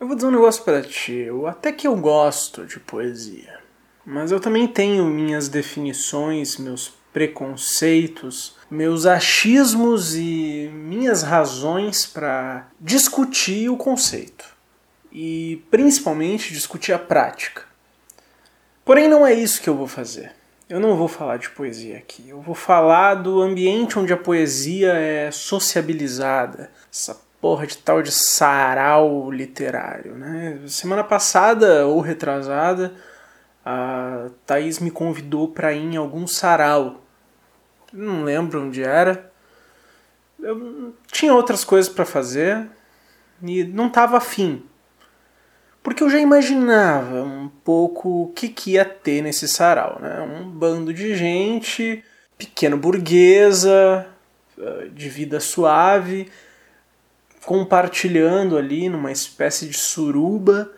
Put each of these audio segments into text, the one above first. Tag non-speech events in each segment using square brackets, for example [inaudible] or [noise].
Eu vou dizer um negócio para ti. Eu, até que eu gosto de poesia. Mas eu também tenho minhas definições, meus preconceitos, meus achismos e minhas razões para discutir o conceito. E principalmente discutir a prática. Porém, não é isso que eu vou fazer. Eu não vou falar de poesia aqui. Eu vou falar do ambiente onde a poesia é sociabilizada. Essa porra de tal de sarau literário, né? Semana passada ou retrasada, a Thaís me convidou para ir em algum sarau. Não lembro onde era. Eu tinha outras coisas para fazer e não tava afim. Porque eu já imaginava um pouco o que, que ia ter nesse sarau, né? Um bando de gente, pequeno burguesa, eh, de vida suave, compartilhando ali numa espécie de suruba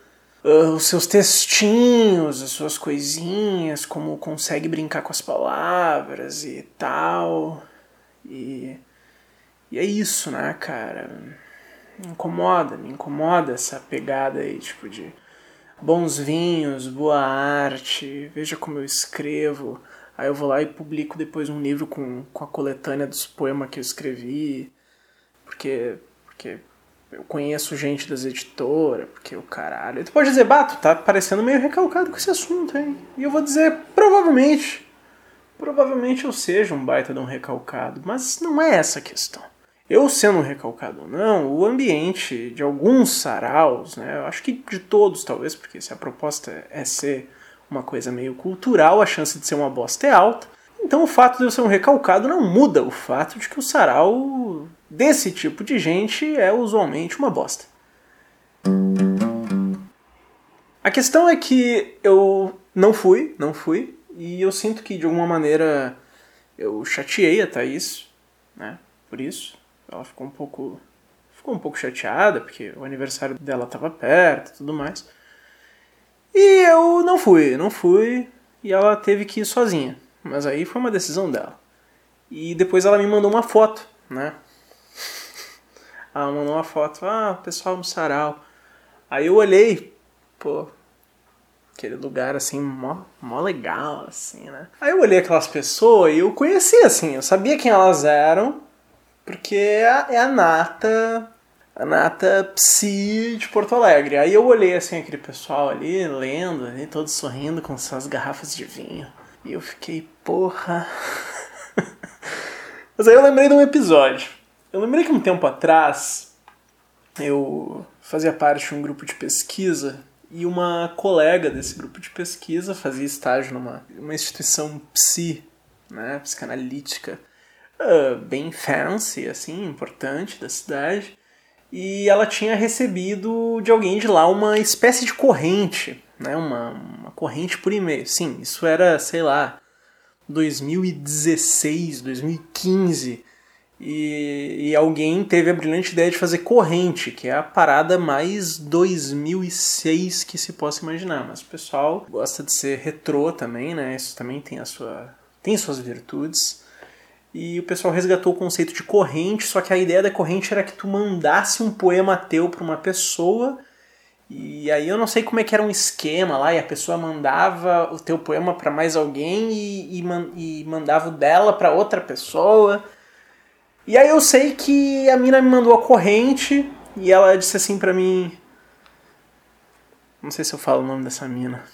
uh, os seus textinhos, as suas coisinhas, como consegue brincar com as palavras e tal. E, e é isso, né, cara? Me incomoda, me incomoda essa pegada aí, tipo, de bons vinhos, boa arte, veja como eu escrevo. Aí eu vou lá e publico depois um livro com, com a coletânea dos poemas que eu escrevi. Porque porque eu conheço gente das editoras, porque o caralho. Tu pode dizer, Bato, tá parecendo meio recalcado com esse assunto, hein? E eu vou dizer, provavelmente. Provavelmente eu seja um baita de um recalcado, mas não é essa a questão. Eu sendo um recalcado ou não, o ambiente de alguns saraus, né? Eu acho que de todos talvez, porque se a proposta é ser uma coisa meio cultural, a chance de ser uma bosta é alta. Então o fato de eu ser um recalcado não muda o fato de que o sarau desse tipo de gente é usualmente uma bosta. A questão é que eu não fui, não fui, e eu sinto que de alguma maneira eu chateei a Thaís, né? Por isso. Ela ficou um pouco. Ficou um pouco chateada, porque o aniversário dela estava perto e tudo mais. E eu não fui, não fui, e ela teve que ir sozinha. Mas aí foi uma decisão dela. E depois ela me mandou uma foto, né? Ela mandou uma foto, ah, pessoal no sarau. Aí eu olhei, pô, aquele lugar assim, mó, mó legal, assim, né? Aí eu olhei aquelas pessoas e eu conhecia, assim, eu sabia quem elas eram, porque é a, é a nata, a nata psi de Porto Alegre. Aí eu olhei, assim, aquele pessoal ali, lendo, ali, todos sorrindo com suas garrafas de vinho. E eu fiquei, porra. [laughs] Mas aí eu lembrei de um episódio. Eu lembrei que um tempo atrás eu fazia parte de um grupo de pesquisa e uma colega desse grupo de pesquisa fazia estágio numa uma instituição psi, né, psicanalítica, uh, bem fancy, assim, importante da cidade. E ela tinha recebido de alguém de lá uma espécie de corrente né, uma, uma corrente por e-mail. Sim, isso era, sei lá, 2016, 2015. E, e, alguém teve a brilhante ideia de fazer corrente, que é a parada mais 2006 que se possa imaginar. Mas o pessoal gosta de ser retrô também, né? Isso também tem, a sua, tem suas virtudes. E o pessoal resgatou o conceito de corrente, só que a ideia da corrente era que tu mandasse um poema teu para uma pessoa e aí eu não sei como é que era um esquema lá, e a pessoa mandava o teu poema para mais alguém e, e, e mandava o dela para outra pessoa. E aí eu sei que a mina me mandou a corrente e ela disse assim para mim. Não sei se eu falo o nome dessa mina.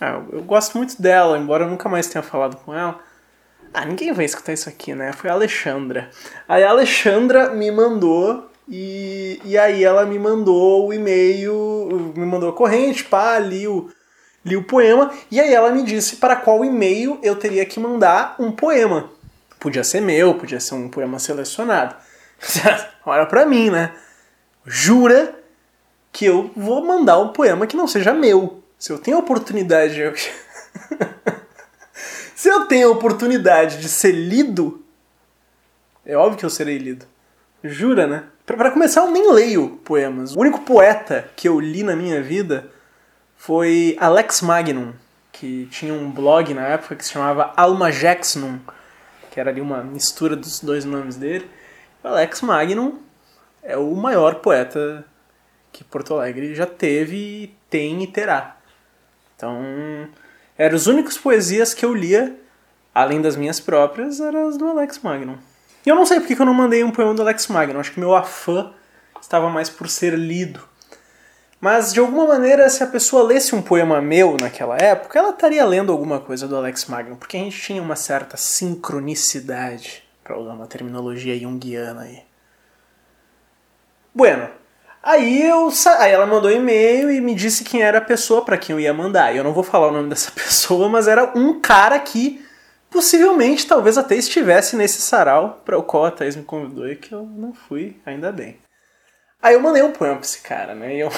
Ah, eu, eu gosto muito dela, embora eu nunca mais tenha falado com ela. Ah, ninguém vai escutar isso aqui, né? Foi a Alexandra. Aí a Alexandra me mandou e, e aí ela me mandou o e-mail, me mandou a corrente, pá, li o, li o poema, e aí ela me disse para qual e-mail eu teria que mandar um poema. Podia ser meu, podia ser um poema selecionado. [laughs] Olha pra mim, né? Jura que eu vou mandar um poema que não seja meu. Se eu tenho a oportunidade. De... [laughs] Se eu tenho a oportunidade de ser lido, é óbvio que eu serei lido. Jura, né? Para começar, eu nem leio poemas. O único poeta que eu li na minha vida foi Alex Magnum, que tinha um blog na época que se chamava Alma Jackson, que era ali uma mistura dos dois nomes dele. O Alex Magnum é o maior poeta que Porto Alegre já teve, tem e terá. Então, eram os únicos poesias que eu lia, além das minhas próprias, eram as do Alex Magnum. E eu não sei porque eu não mandei um poema do Alex Magnum, acho que meu afã estava mais por ser lido. Mas de alguma maneira, se a pessoa lesse um poema meu naquela época, ela estaria lendo alguma coisa do Alex Magnum, porque a gente tinha uma certa sincronicidade, para usar uma terminologia junguiana aí. Bueno, aí eu aí ela mandou um e-mail e me disse quem era a pessoa para quem eu ia mandar. Eu não vou falar o nome dessa [laughs] pessoa, mas era um cara que possivelmente talvez até estivesse nesse sarau para o qual a Thaís me convidou e que eu não fui, ainda bem. Aí eu mandei um poema pra esse cara, né? E eu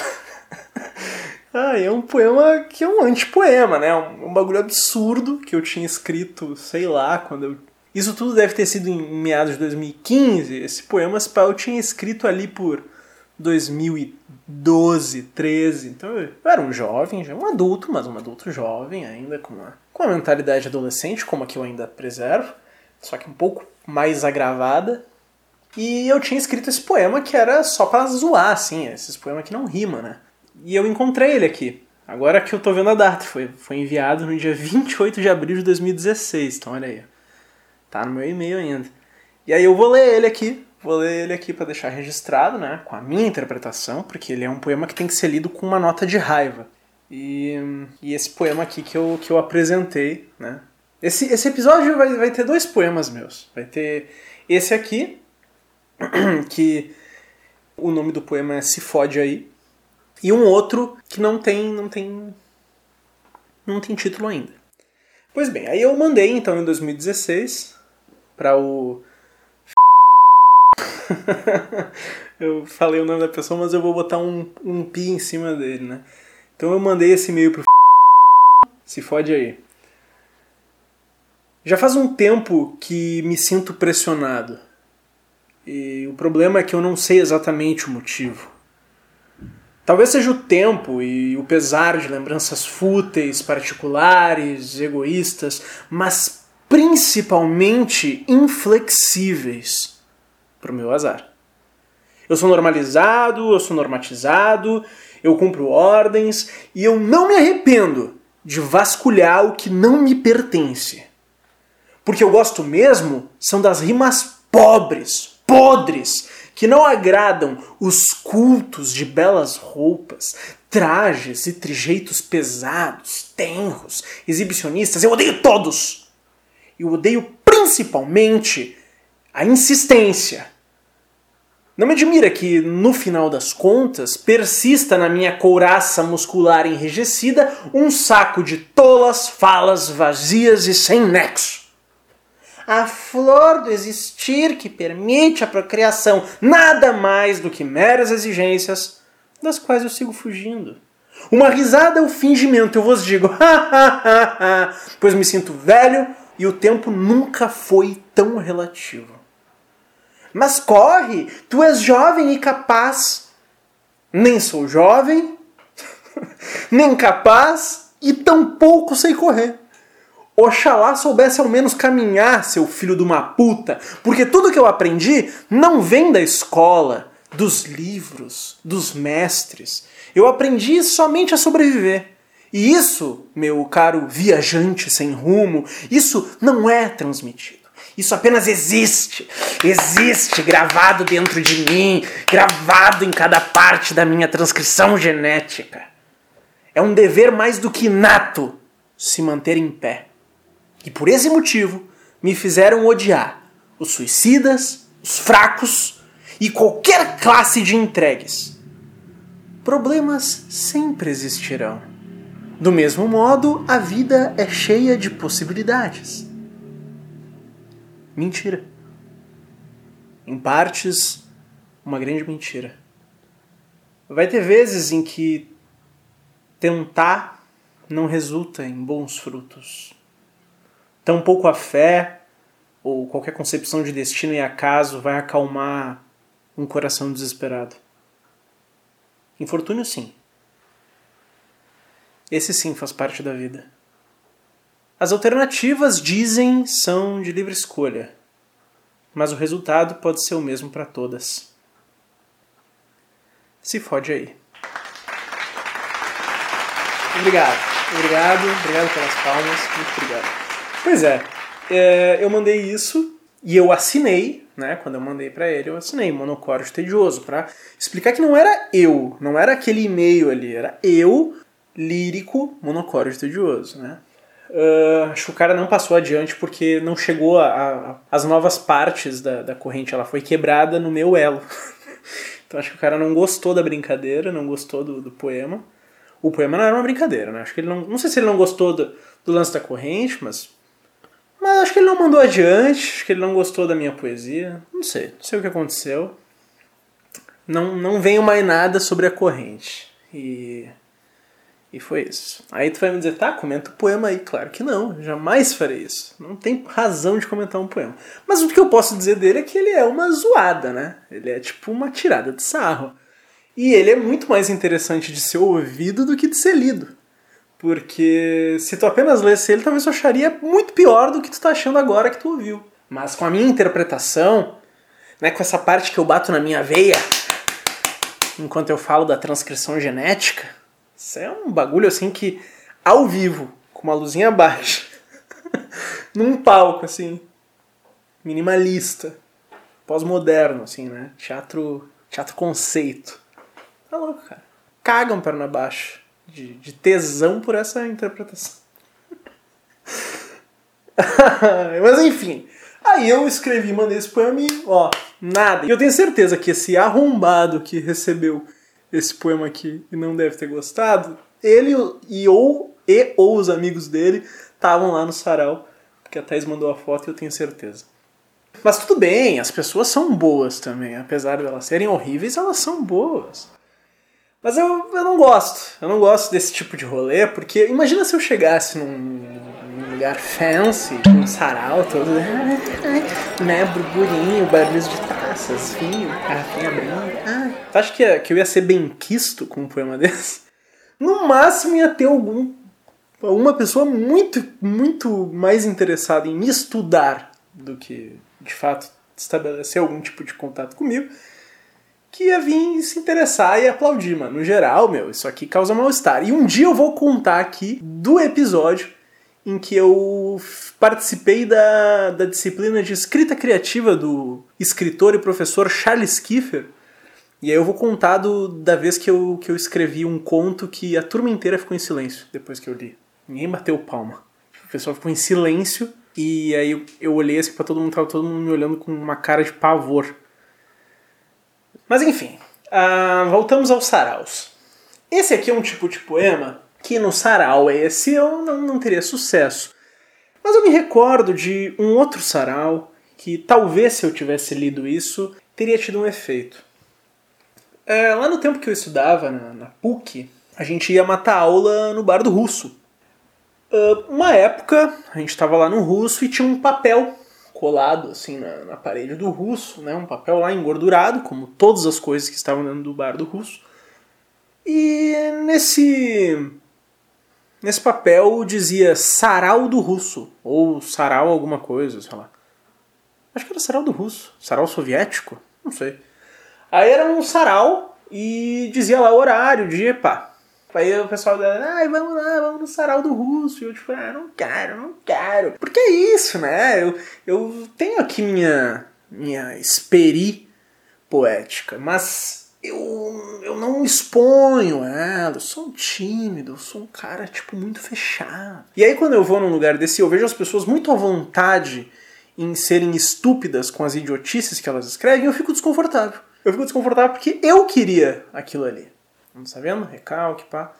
[laughs] ah, é um poema que é um antipoema, né? Um, um bagulho absurdo que eu tinha escrito, sei lá, quando eu. Isso tudo deve ter sido em meados de 2015. Esse poema eu tinha escrito ali por 2012, 13. Então eu era um jovem, já um adulto, mas um adulto jovem ainda, com uma, com uma mentalidade adolescente, como a que eu ainda preservo, só que um pouco mais agravada. E eu tinha escrito esse poema que era só para zoar, assim, esses poemas que não rimam, né? E eu encontrei ele aqui. Agora que eu tô vendo a data, foi, foi enviado no dia 28 de abril de 2016. Então olha aí. Tá no meu e-mail ainda. E aí eu vou ler ele aqui. Vou ler ele aqui para deixar registrado, né? Com a minha interpretação, porque ele é um poema que tem que ser lido com uma nota de raiva. E, e esse poema aqui que eu, que eu apresentei, né? Esse, esse episódio vai, vai ter dois poemas meus. Vai ter esse aqui, [clears throat] que o nome do poema é Se Fode Aí, e um outro que não tem não tem não tem título ainda. Pois bem, aí eu mandei então em 2016 para o [laughs] eu falei o nome da pessoa, mas eu vou botar um, um pi em cima dele, né? Então eu mandei esse e-mail pro [laughs] se fode aí. Já faz um tempo que me sinto pressionado. E o problema é que eu não sei exatamente o motivo. Talvez seja o tempo e o pesar de lembranças fúteis, particulares, egoístas, mas principalmente inflexíveis para o meu azar. Eu sou normalizado, eu sou normatizado, eu cumpro ordens e eu não me arrependo de vasculhar o que não me pertence. Porque eu gosto mesmo são das rimas pobres, podres, que não agradam os cultos de belas roupas, trajes e trejeitos pesados, tenros, exibicionistas. Eu odeio todos! Eu odeio principalmente a insistência. Não me admira que, no final das contas, persista na minha couraça muscular enrijecida um saco de tolas falas vazias e sem nexo a flor do existir que permite a procriação, nada mais do que meras exigências, das quais eu sigo fugindo. Uma risada é o fingimento, eu vos digo, [laughs] pois me sinto velho e o tempo nunca foi tão relativo. Mas corre, tu és jovem e capaz. Nem sou jovem, [laughs] nem capaz e tampouco sei correr. Oxalá soubesse ao menos caminhar, seu filho de uma puta, porque tudo que eu aprendi não vem da escola, dos livros, dos mestres. Eu aprendi somente a sobreviver. E isso, meu caro viajante sem rumo, isso não é transmitido. Isso apenas existe. Existe gravado dentro de mim, gravado em cada parte da minha transcrição genética. É um dever mais do que inato se manter em pé. E por esse motivo me fizeram odiar os suicidas, os fracos e qualquer classe de entregues. Problemas sempre existirão. Do mesmo modo, a vida é cheia de possibilidades. Mentira. Em partes, uma grande mentira. Vai ter vezes em que tentar não resulta em bons frutos. Tampouco a fé ou qualquer concepção de destino e acaso vai acalmar um coração desesperado. Infortúnio, sim. Esse sim faz parte da vida. As alternativas, dizem, são de livre escolha, mas o resultado pode ser o mesmo para todas. Se fode aí. Obrigado. Obrigado, obrigado pelas palmas. Muito obrigado. Pois é, é eu mandei isso e eu assinei, né? Quando eu mandei para ele, eu assinei monocórdio tedioso para explicar que não era eu, não era aquele e-mail ali, era eu lírico monocórdio tedioso, né? Uh, acho que o cara não passou adiante porque não chegou a, a, as novas partes da, da corrente, ela foi quebrada no meu elo. [laughs] então acho que o cara não gostou da brincadeira, não gostou do, do poema. O poema não era uma brincadeira, né? Acho que ele não. Não sei se ele não gostou do, do lance da corrente, mas. Mas acho que ele não mandou adiante, acho que ele não gostou da minha poesia. Não sei, não sei o que aconteceu. Não, não veio mais nada sobre a corrente. E e foi isso. Aí tu vai me dizer, tá, comenta o poema aí. Claro que não, jamais farei isso. Não tem razão de comentar um poema. Mas o que eu posso dizer dele é que ele é uma zoada, né? Ele é tipo uma tirada de sarro. E ele é muito mais interessante de ser ouvido do que de ser lido. Porque se tu apenas lesse ele, talvez tu acharia muito pior do que tu tá achando agora que tu ouviu. Mas com a minha interpretação, né, com essa parte que eu bato na minha veia, enquanto eu falo da transcrição genética, isso é um bagulho assim que, ao vivo, com uma luzinha baixa, [laughs] num palco assim, minimalista, pós-moderno, assim, né? Teatro, teatro conceito. Tá louco, cara. Cagam perna baixa de, de tesão por essa interpretação. [laughs] Mas enfim, aí eu escrevi, mandei esse poema e, ó, nada. E eu tenho certeza que esse arrombado que recebeu esse poema aqui e não deve ter gostado, ele e ou, e, ou os amigos dele estavam lá no sarau, porque a Thais mandou a foto e eu tenho certeza. Mas tudo bem, as pessoas são boas também, apesar de elas serem horríveis, elas são boas. Mas eu, eu não gosto, eu não gosto desse tipo de rolê, porque imagina se eu chegasse num, num lugar fancy, um sarau todo, né, burburinho, barulhos de taças, vinho, garrafinha branca. Ah, tu acha que, que eu ia ser bem quisto com um poema [laughs] desse? No máximo ia ter algum uma pessoa muito, muito mais interessada em me estudar do que, de fato, estabelecer algum tipo de contato comigo, que ia vir se interessar e aplaudir, mano. No geral, meu, isso aqui causa mal-estar. E um dia eu vou contar aqui do episódio em que eu participei da, da disciplina de escrita criativa do escritor e professor Charles Kiefer. E aí eu vou contar do, da vez que eu, que eu escrevi um conto que a turma inteira ficou em silêncio depois que eu li. Ninguém bateu palma. O pessoal ficou em silêncio e aí eu, eu olhei assim pra todo mundo, tava todo mundo me olhando com uma cara de pavor. Mas enfim, uh, voltamos aos saraus. Esse aqui é um tipo de poema que no sarau esse eu não, não teria sucesso. Mas eu me recordo de um outro sarau que talvez se eu tivesse lido isso teria tido um efeito. É, lá no tempo que eu estudava na, na, PUC, a gente ia matar aula no bar do russo. Uh, uma época a gente estava lá no russo e tinha um papel colado assim na, na, parede do russo, né? um papel lá engordurado, como todas as coisas que estavam dentro do bar do russo. E nesse nesse papel dizia sarau do russo, ou sarau alguma coisa, sei lá. Acho que era sarau do russo, sarau soviético, não sei. Aí era um sarau e dizia lá o horário, dia, pá. Aí o pessoal dizia, ai, vamos lá, vamos no sarau do russo. E eu tipo, ah, não quero, não quero. Porque é isso, né? Eu, eu tenho aqui minha, minha esperi poética, mas eu, eu não exponho ela, eu sou um tímido, eu sou um cara, tipo, muito fechado. E aí quando eu vou num lugar desse, eu vejo as pessoas muito à vontade em serem estúpidas com as idiotices que elas escrevem, eu fico desconfortável. Eu fico desconfortável porque eu queria aquilo ali. Não tá vendo? Recalque, pá.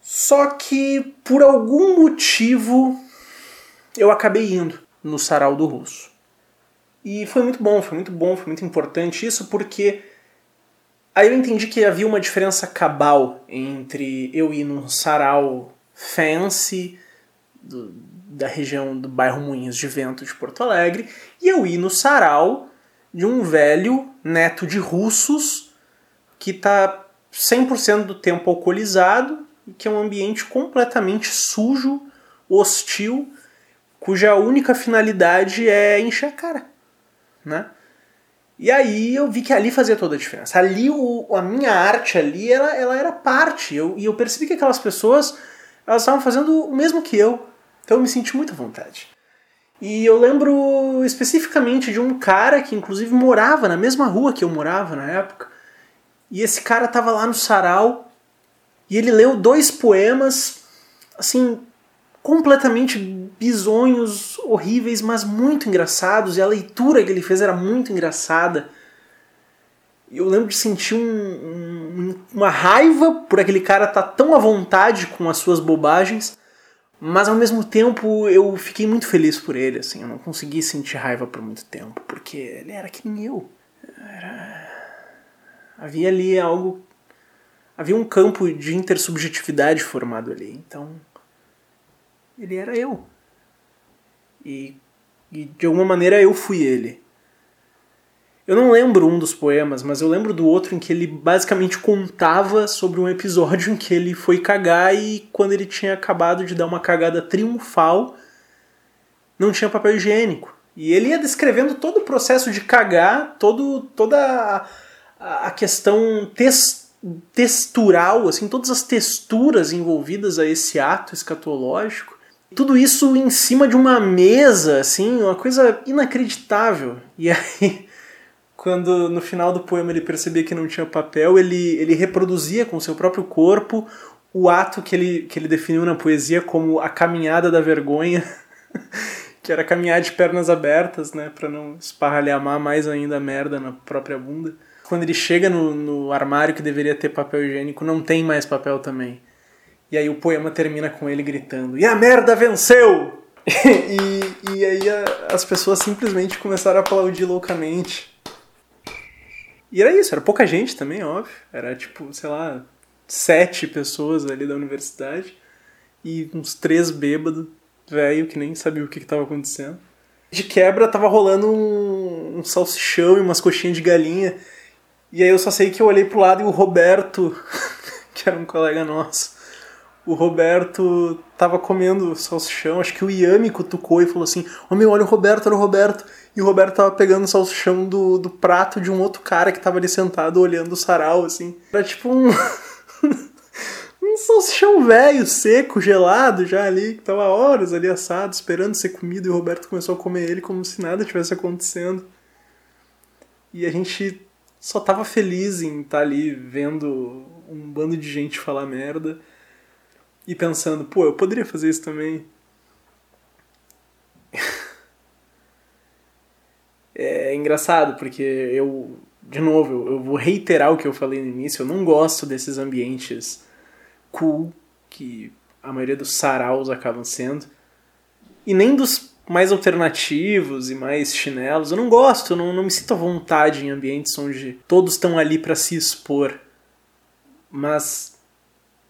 Só que por algum motivo eu acabei indo no sarau do russo. E foi muito bom, foi muito bom, foi muito importante isso porque aí eu entendi que havia uma diferença cabal entre eu ir num sarau fancy do, da região do bairro Moinhos de Vento de Porto Alegre e eu ir no sarau de um velho neto de russos que está 100% do tempo alcoolizado que é um ambiente completamente sujo, hostil, cuja única finalidade é encher a cara, né? E aí eu vi que ali fazia toda a diferença. Ali o, a minha arte ali ela, ela era parte. Eu, e eu percebi que aquelas pessoas elas estavam fazendo o mesmo que eu. Então eu me senti muito à vontade. E eu lembro especificamente de um cara que inclusive morava na mesma rua que eu morava na época. E esse cara tava lá no sarau e ele leu dois poemas assim completamente bizonhos, horríveis, mas muito engraçados, e a leitura que ele fez era muito engraçada. Eu lembro de sentir um, um, uma raiva por aquele cara estar tá tão à vontade com as suas bobagens, mas ao mesmo tempo eu fiquei muito feliz por ele, assim, eu não consegui sentir raiva por muito tempo, porque ele era que nem eu. Era... Havia ali algo. Havia um campo de intersubjetividade formado ali, então ele era eu. E, e de alguma maneira eu fui ele. Eu não lembro um dos poemas, mas eu lembro do outro em que ele basicamente contava sobre um episódio em que ele foi cagar e quando ele tinha acabado de dar uma cagada triunfal, não tinha papel higiênico. E ele ia descrevendo todo o processo de cagar, todo, toda a, a questão tes, textural, assim, todas as texturas envolvidas a esse ato escatológico tudo isso em cima de uma mesa, assim, uma coisa inacreditável. E aí, [laughs] quando no final do poema ele percebia que não tinha papel, ele, ele reproduzia com seu próprio corpo o ato que ele, que ele definiu na poesia como a caminhada da vergonha, [laughs] que era caminhar de pernas abertas, né, para não esparralhamar mais ainda a merda na própria bunda. Quando ele chega no, no armário que deveria ter papel higiênico, não tem mais papel também. E aí o poema termina com ele gritando: E a merda venceu! [laughs] e, e aí a, as pessoas simplesmente começaram a aplaudir loucamente. E era isso, era pouca gente também, óbvio. Era tipo, sei lá, sete pessoas ali da universidade e uns três bêbados, velho, que nem sabia o que estava acontecendo. De quebra tava rolando um, um salsichão e umas coxinhas de galinha. E aí eu só sei que eu olhei pro lado e o Roberto, [laughs] que era um colega nosso, o Roberto tava comendo salsichão, acho que o Yami cutucou e falou assim: Ô meu, olha o Roberto, olha o Roberto. E o Roberto tava pegando salsichão do, do prato de um outro cara que tava ali sentado olhando o sarau, assim. Era tipo um. [laughs] um salsichão velho, seco, gelado já ali, que tava horas ali assado, esperando ser comido, e o Roberto começou a comer ele como se nada tivesse acontecendo. E a gente só tava feliz em estar tá ali vendo um bando de gente falar merda e pensando, pô, eu poderia fazer isso também. [laughs] é engraçado, porque eu, de novo, eu vou reiterar o que eu falei no início, eu não gosto desses ambientes cool que a maioria dos saraus acabam sendo, e nem dos mais alternativos e mais chinelos. Eu não gosto, não, não me sinto à vontade em ambientes onde todos estão ali para se expor. Mas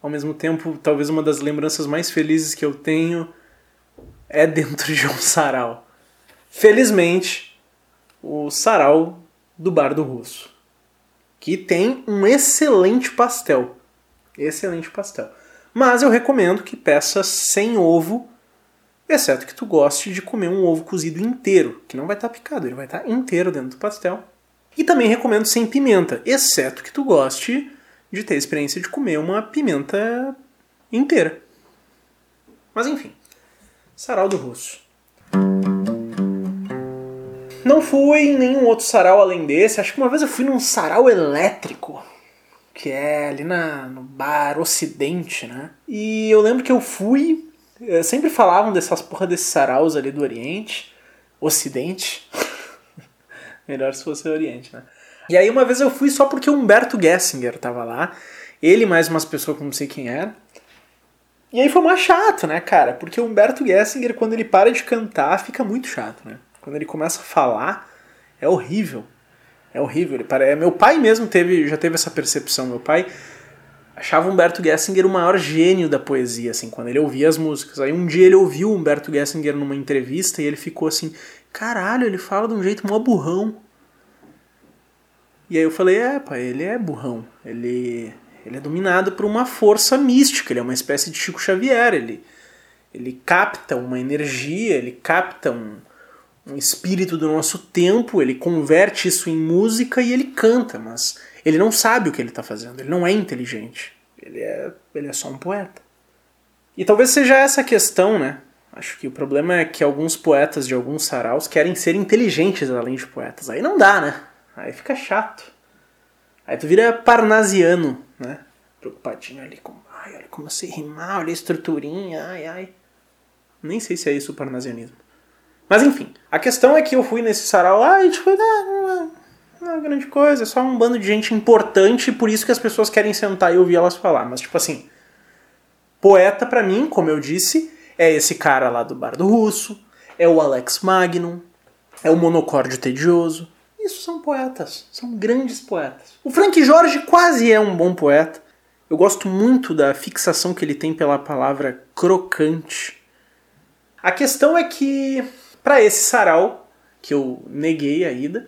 ao mesmo tempo, talvez uma das lembranças mais felizes que eu tenho é dentro de um sarau. Felizmente, o sarau do Bar do Russo, que tem um excelente pastel. Excelente pastel. Mas eu recomendo que peça sem ovo, exceto que tu goste de comer um ovo cozido inteiro, que não vai estar tá picado, ele vai estar tá inteiro dentro do pastel. E também recomendo sem pimenta, exceto que tu goste de ter a experiência de comer uma pimenta inteira. Mas enfim, sarau do russo. Não fui em nenhum outro sarau além desse. Acho que uma vez eu fui num sarau elétrico, que é ali na, no bar Ocidente, né? E eu lembro que eu fui. Eh, sempre falavam dessas porra desses saraus ali do Oriente. Ocidente. [laughs] Melhor se fosse Oriente, né? E aí uma vez eu fui só porque o Humberto Gessinger tava lá. Ele mais umas pessoas que eu não sei quem era. E aí foi mais chato, né, cara? Porque o Humberto Gessinger, quando ele para de cantar, fica muito chato, né? Quando ele começa a falar, é horrível. É horrível. Ele para... Meu pai mesmo teve, já teve essa percepção. Meu pai achava Humberto Gessinger o maior gênio da poesia, assim, quando ele ouvia as músicas. Aí um dia ele ouviu Humberto Gessinger numa entrevista e ele ficou assim: caralho, ele fala de um jeito mó burrão. E aí eu falei, é, pai, ele é burrão. Ele, ele é dominado por uma força mística, ele é uma espécie de Chico Xavier. Ele, ele capta uma energia, ele capta um, um espírito do nosso tempo, ele converte isso em música e ele canta, mas ele não sabe o que ele está fazendo, ele não é inteligente. Ele é, ele é só um poeta. E talvez seja essa a questão, né? Acho que o problema é que alguns poetas de alguns saraus querem ser inteligentes além de poetas. Aí não dá, né? Aí fica chato. Aí tu vira parnasiano, né? Preocupadinho ali com. Ai, olha como eu sei rimar, olha a estruturinha, ai, ai. Nem sei se é isso o parnasianismo. Mas enfim, a questão é que eu fui nesse sarau lá e tipo, ah, não, é, grande coisa, é só um bando de gente importante por isso que as pessoas querem sentar e ouvir elas falar. Mas tipo assim, poeta para mim, como eu disse, é esse cara lá do Bar do Russo, é o Alex Magnum, é o Monocórdio Tedioso. Isso são poetas, são grandes poetas. O Frank Jorge quase é um bom poeta. Eu gosto muito da fixação que ele tem pela palavra crocante. A questão é que para esse sarau, que eu neguei a ida,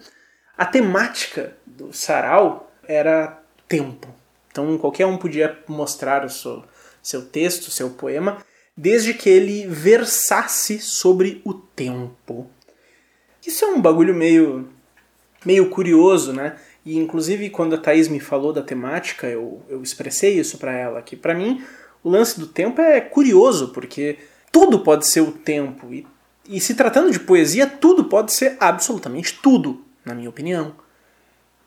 a temática do sarau era tempo. Então qualquer um podia mostrar o seu, seu texto, seu poema, desde que ele versasse sobre o tempo. Isso é um bagulho meio, meio curioso, né? E inclusive quando a Thaís me falou da temática, eu, eu expressei isso para ela, que para mim o lance do tempo é curioso, porque tudo pode ser o tempo. E e se tratando de poesia, tudo pode ser absolutamente tudo, na minha opinião.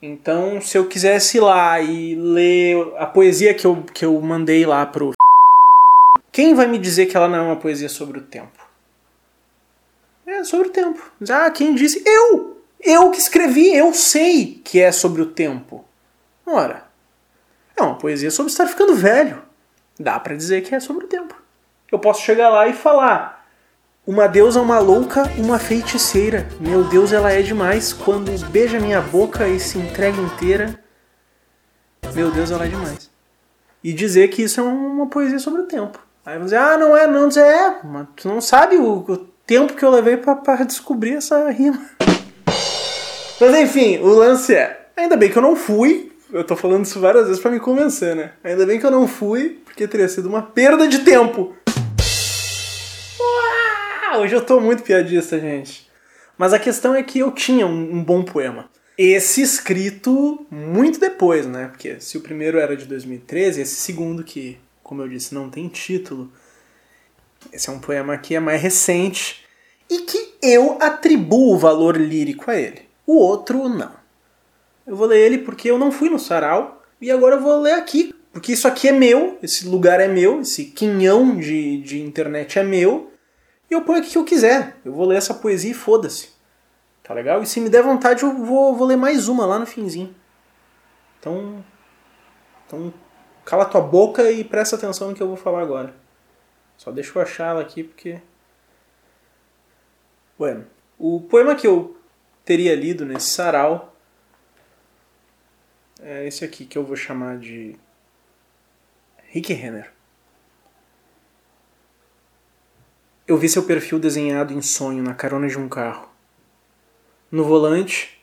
Então, se eu quisesse ir lá e ler a poesia que eu, que eu mandei lá pro. [laughs] Quem vai me dizer que ela não é uma poesia sobre o tempo? É sobre o tempo. Ah, quem disse? Eu! Eu que escrevi, eu sei que é sobre o tempo. Ora, é uma poesia sobre estar ficando velho. Dá para dizer que é sobre o tempo. Eu posso chegar lá e falar uma deusa, uma louca, uma feiticeira. Meu Deus, ela é demais. Quando beija minha boca e se entrega inteira. Meu Deus, ela é demais. E dizer que isso é uma poesia sobre o tempo. Aí você ah, não é, não, dizer, é, mas tu não sabe o, o tempo que eu levei para descobrir essa rima. Mas enfim, o lance é, ainda bem que eu não fui, eu tô falando isso várias vezes para me convencer, né? Ainda bem que eu não fui, porque teria sido uma perda de tempo. Ah, hoje eu tô muito piadista, gente. Mas a questão é que eu tinha um, um bom poema. Esse escrito muito depois, né? Porque se o primeiro era de 2013, esse segundo, que, como eu disse, não tem título, esse é um poema que é mais recente e que eu atribuo valor lírico a ele. O outro, não. Eu vou ler ele porque eu não fui no sarau e agora eu vou ler aqui. Porque isso aqui é meu, esse lugar é meu, esse quinhão de, de internet é meu e eu ponho o que eu quiser. Eu vou ler essa poesia e foda-se. Tá legal? E se me der vontade, eu vou, vou ler mais uma lá no finzinho. Então. Então. Cala tua boca e presta atenção no que eu vou falar agora. Só deixa eu achar ela aqui porque. Bueno, o poema que eu teria lido nesse sarau é esse aqui que eu vou chamar de Rick Renner. Eu vi seu perfil desenhado em sonho na carona de um carro. No volante,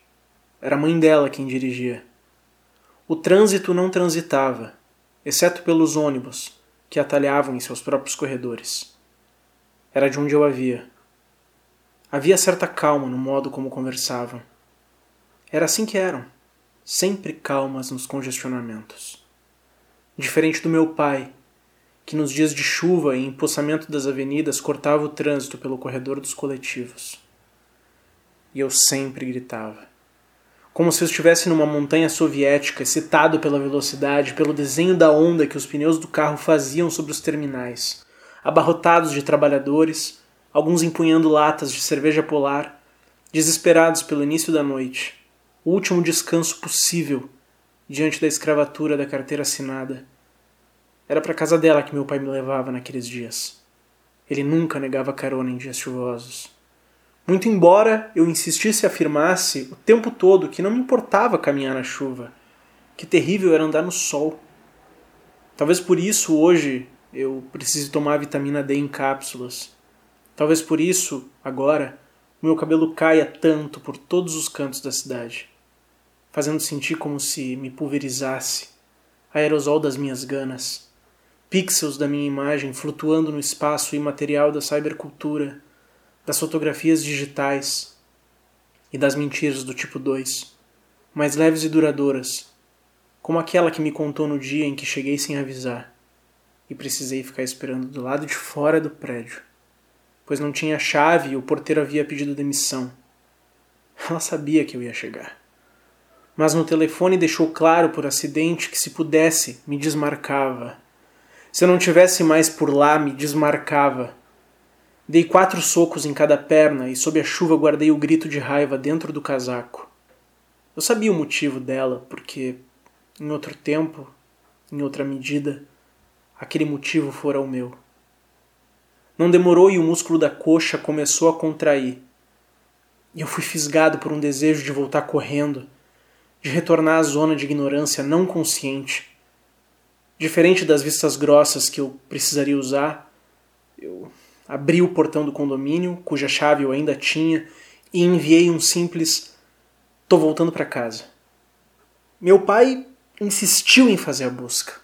era a mãe dela quem dirigia. O trânsito não transitava, exceto pelos ônibus, que atalhavam em seus próprios corredores. Era de onde eu a via. Havia certa calma no modo como conversavam. Era assim que eram, sempre calmas nos congestionamentos. Diferente do meu pai, que nos dias de chuva e empoçamento das avenidas cortava o trânsito pelo corredor dos coletivos. E eu sempre gritava. Como se eu estivesse numa montanha soviética, excitado pela velocidade, pelo desenho da onda que os pneus do carro faziam sobre os terminais, abarrotados de trabalhadores, alguns empunhando latas de cerveja polar, desesperados pelo início da noite, o último descanso possível diante da escravatura da carteira assinada era para casa dela que meu pai me levava naqueles dias. Ele nunca negava carona em dias chuvosos. Muito embora eu insistisse e afirmasse o tempo todo que não me importava caminhar na chuva, que terrível era andar no sol. Talvez por isso hoje eu precise tomar vitamina D em cápsulas. Talvez por isso, agora, o meu cabelo caia tanto por todos os cantos da cidade, fazendo sentir como se me pulverizasse aerosol das minhas ganas pixels da minha imagem flutuando no espaço imaterial da cybercultura, das fotografias digitais e das mentiras do tipo 2, mais leves e duradouras, como aquela que me contou no dia em que cheguei sem avisar. e precisei ficar esperando do lado de fora do prédio, pois não tinha chave e o porteiro havia pedido demissão. Ela sabia que eu ia chegar. Mas no telefone deixou claro por acidente que se pudesse, me desmarcava. Se eu não tivesse mais por lá, me desmarcava. Dei quatro socos em cada perna e sob a chuva guardei o grito de raiva dentro do casaco. Eu sabia o motivo dela, porque em outro tempo, em outra medida, aquele motivo fora o meu. Não demorou e o músculo da coxa começou a contrair. E eu fui fisgado por um desejo de voltar correndo, de retornar à zona de ignorância não consciente. Diferente das vistas grossas que eu precisaria usar, eu abri o portão do condomínio, cuja chave eu ainda tinha, e enviei um simples Tô voltando para casa. Meu pai insistiu em fazer a busca,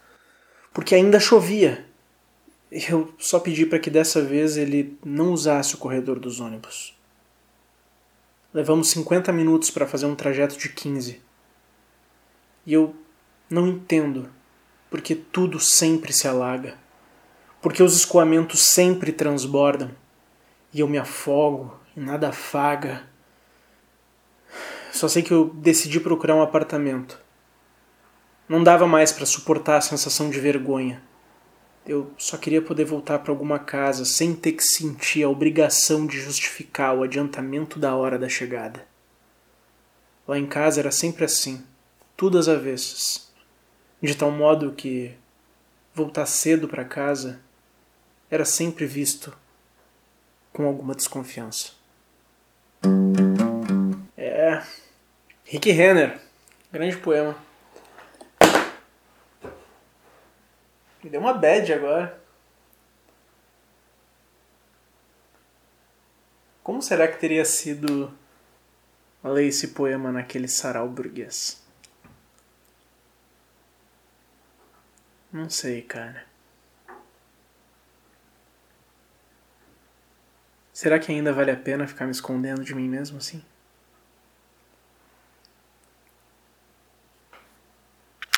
porque ainda chovia. Eu só pedi para que dessa vez ele não usasse o corredor dos ônibus. Levamos 50 minutos para fazer um trajeto de 15. E eu não entendo porque tudo sempre se alaga, porque os escoamentos sempre transbordam e eu me afogo e nada afaga só sei que eu decidi procurar um apartamento. Não dava mais para suportar a sensação de vergonha. Eu só queria poder voltar para alguma casa sem ter que sentir a obrigação de justificar o adiantamento da hora da chegada. Lá em casa era sempre assim, tudo às avessas, de tal modo que voltar cedo para casa era sempre visto com alguma desconfiança. É, Rick Renner, grande poema. Me deu uma bad agora. Como será que teria sido ler esse poema naquele sarau burguês? Não sei, cara. Será que ainda vale a pena ficar me escondendo de mim mesmo assim?